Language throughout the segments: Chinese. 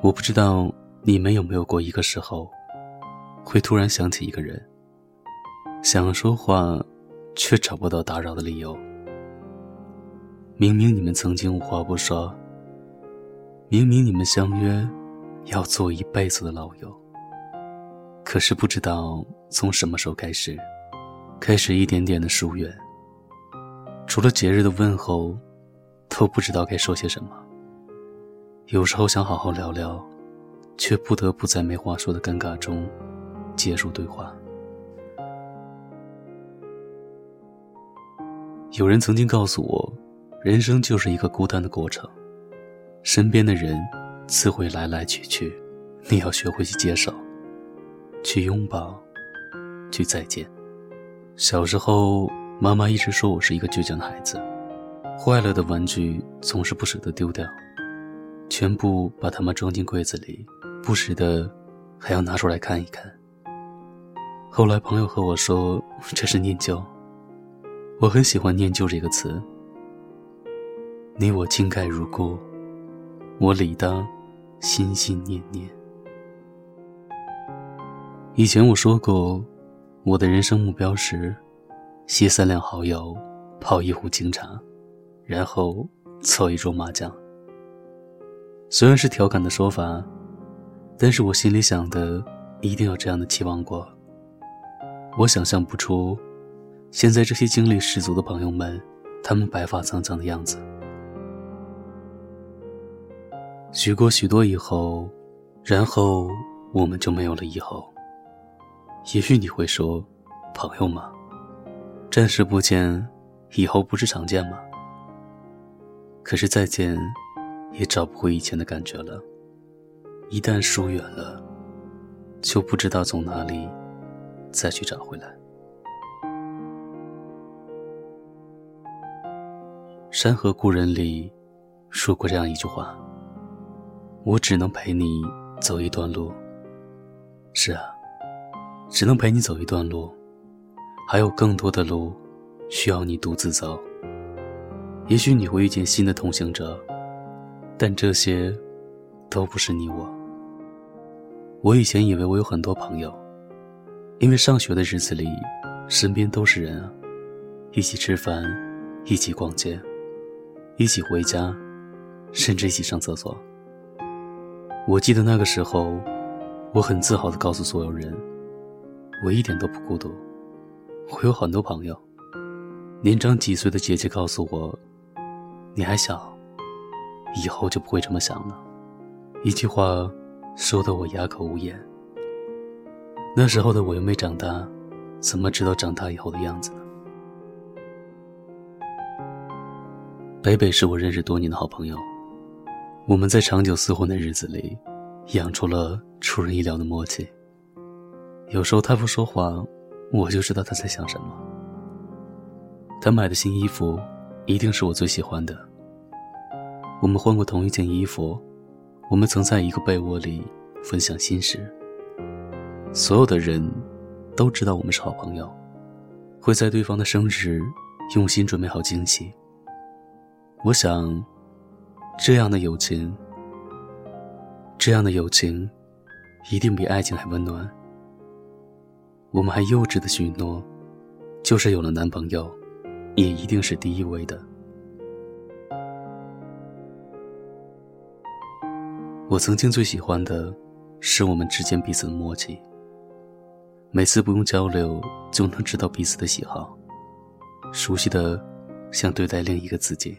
我不知道你们有没有过一个时候，会突然想起一个人，想说话，却找不到打扰的理由。明明你们曾经无话不说，明明你们相约要做一辈子的老友，可是不知道从什么时候开始，开始一点点的疏远。除了节日的问候，都不知道该说些什么。有时候想好好聊聊，却不得不在没话说的尴尬中结束对话。有人曾经告诉我，人生就是一个孤单的过程，身边的人自会来来去去，你要学会去接受，去拥抱，去再见。小时候。妈妈一直说我是一个倔强的孩子，坏了的玩具总是不舍得丢掉，全部把它们装进柜子里，不时的还要拿出来看一看。后来朋友和我说这是念旧，我很喜欢“念旧”这个词。你我情盖如故，我理当心心念念。以前我说过，我的人生目标是。携三两好友，泡一壶清茶，然后凑一桌麻将。虽然是调侃的说法，但是我心里想的一定有这样的期望过。我想象不出，现在这些精力十足的朋友们，他们白发苍苍的样子。许过许多以后，然后我们就没有了以后。也许你会说，朋友吗？暂时不见，以后不是常见吗？可是再见，也找不回以前的感觉了。一旦疏远了，就不知道从哪里再去找回来。《山河故人》里说过这样一句话：“我只能陪你走一段路。”是啊，只能陪你走一段路。还有更多的路，需要你独自走。也许你会遇见新的同行者，但这些，都不是你我。我以前以为我有很多朋友，因为上学的日子里，身边都是人啊，一起吃饭，一起逛街，一起回家，甚至一起上厕所。我记得那个时候，我很自豪地告诉所有人，我一点都不孤独。我有很多朋友，年长几岁的姐姐告诉我：“你还小，以后就不会这么想了。”一句话说得我哑口无言。那时候的我又没长大，怎么知道长大以后的样子呢？北北是我认识多年的好朋友，我们在长久厮混的日子里，养出了出人意料的默契。有时候他不说话。我就知道他在想什么。他买的新衣服，一定是我最喜欢的。我们换过同一件衣服，我们曾在一个被窝里分享心事。所有的人都知道我们是好朋友，会在对方的生日用心准备好惊喜。我想，这样的友情，这样的友情，一定比爱情还温暖。我们还幼稚的许诺，就是有了男朋友，也一定是第一位的。我曾经最喜欢的，是我们之间彼此的默契。每次不用交流，就能知道彼此的喜好，熟悉的像对待另一个自己。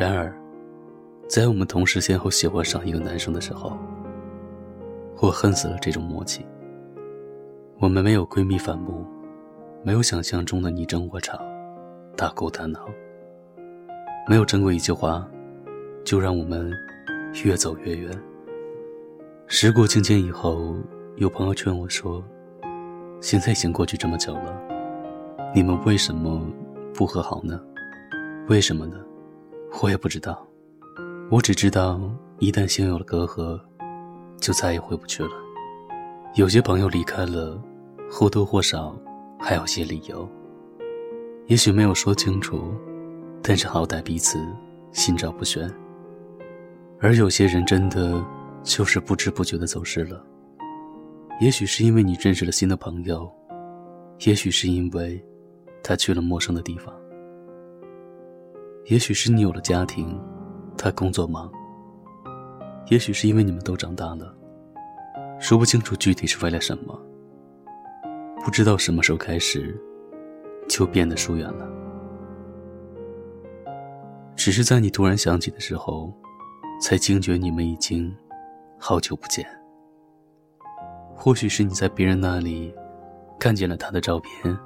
然而，在我们同时先后喜欢上一个男生的时候，我恨死了这种默契。我们没有闺蜜反目，没有想象中的你争我吵、大哭大闹，没有争过一句话，就让我们越走越远。时过境迁以后，有朋友劝我说：“现在已经过去这么久了，你们为什么不和好呢？为什么呢？我也不知道。我只知道，一旦心有了隔阂。”就再也回不去了。有些朋友离开了，或多或少还有些理由。也许没有说清楚，但是好歹彼此心照不宣。而有些人真的就是不知不觉的走失了。也许是因为你认识了新的朋友，也许是因为他去了陌生的地方，也许是你有了家庭，他工作忙，也许是因为你们都长大了，说不清楚具体是为了什么，不知道什么时候开始就变得疏远了。只是在你突然想起的时候。才惊觉你们已经好久不见。或许是你在别人那里看见了他的照片，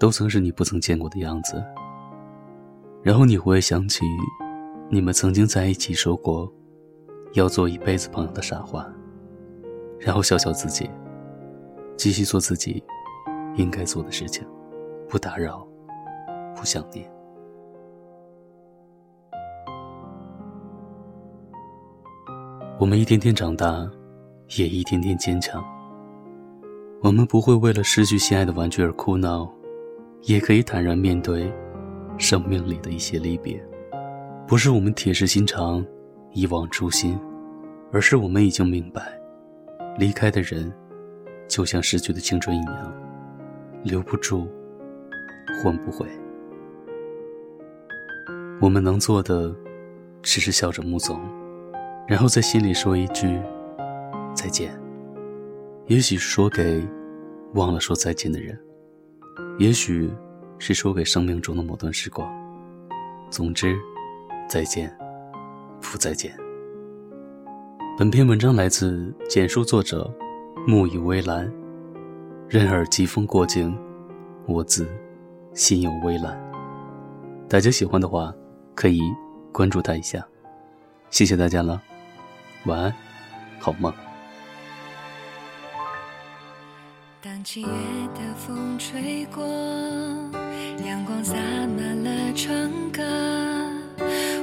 都曾是你不曾见过的样子。然后你会想起你们曾经在一起说过要做一辈子朋友的傻话，然后笑笑自己，继续做自己应该做的事情，不打扰，不想念。我们一天天长大，也一天天坚强。我们不会为了失去心爱的玩具而哭闹，也可以坦然面对生命里的一些离别。不是我们铁石心肠、一往初心，而是我们已经明白，离开的人就像失去的青春一样，留不住，换不回。我们能做的，只是笑着目送。然后在心里说一句再见，也许说给忘了说再见的人，也许是说给生命中的某段时光。总之，再见，不再见。本篇文章来自简书作者木已微澜，任尔疾风过境，我自心有微澜。大家喜欢的话，可以关注他一下，谢谢大家了。晚安，好梦。当七月的风吹过，阳光洒满了窗格，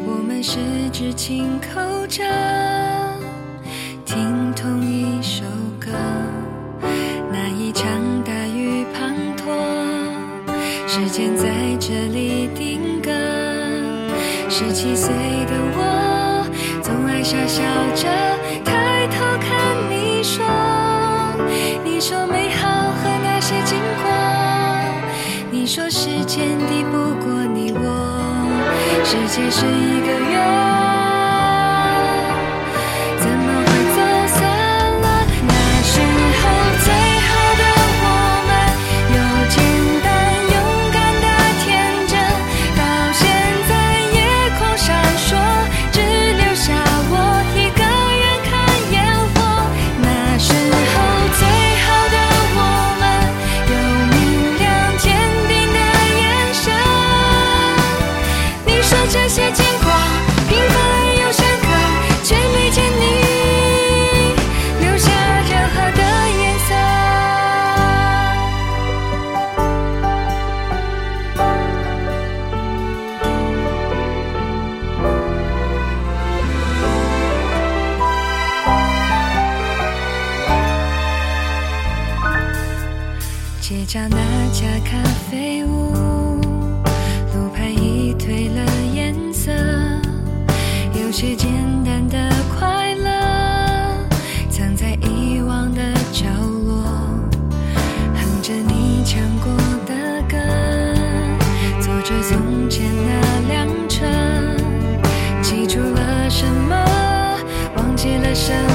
我们十指紧扣着，听同一首歌。那一场大雨滂沱，时间在这里定格。十七岁的我。傻笑着抬头看你说，你说美好和那些经过，你说时间抵不过你我，世界是一个圆。飞舞，路牌已褪了颜色，有些简单的快乐藏在遗忘的角落，哼着你唱过的歌，坐着从前那辆车，记住了什么，忘记了什么。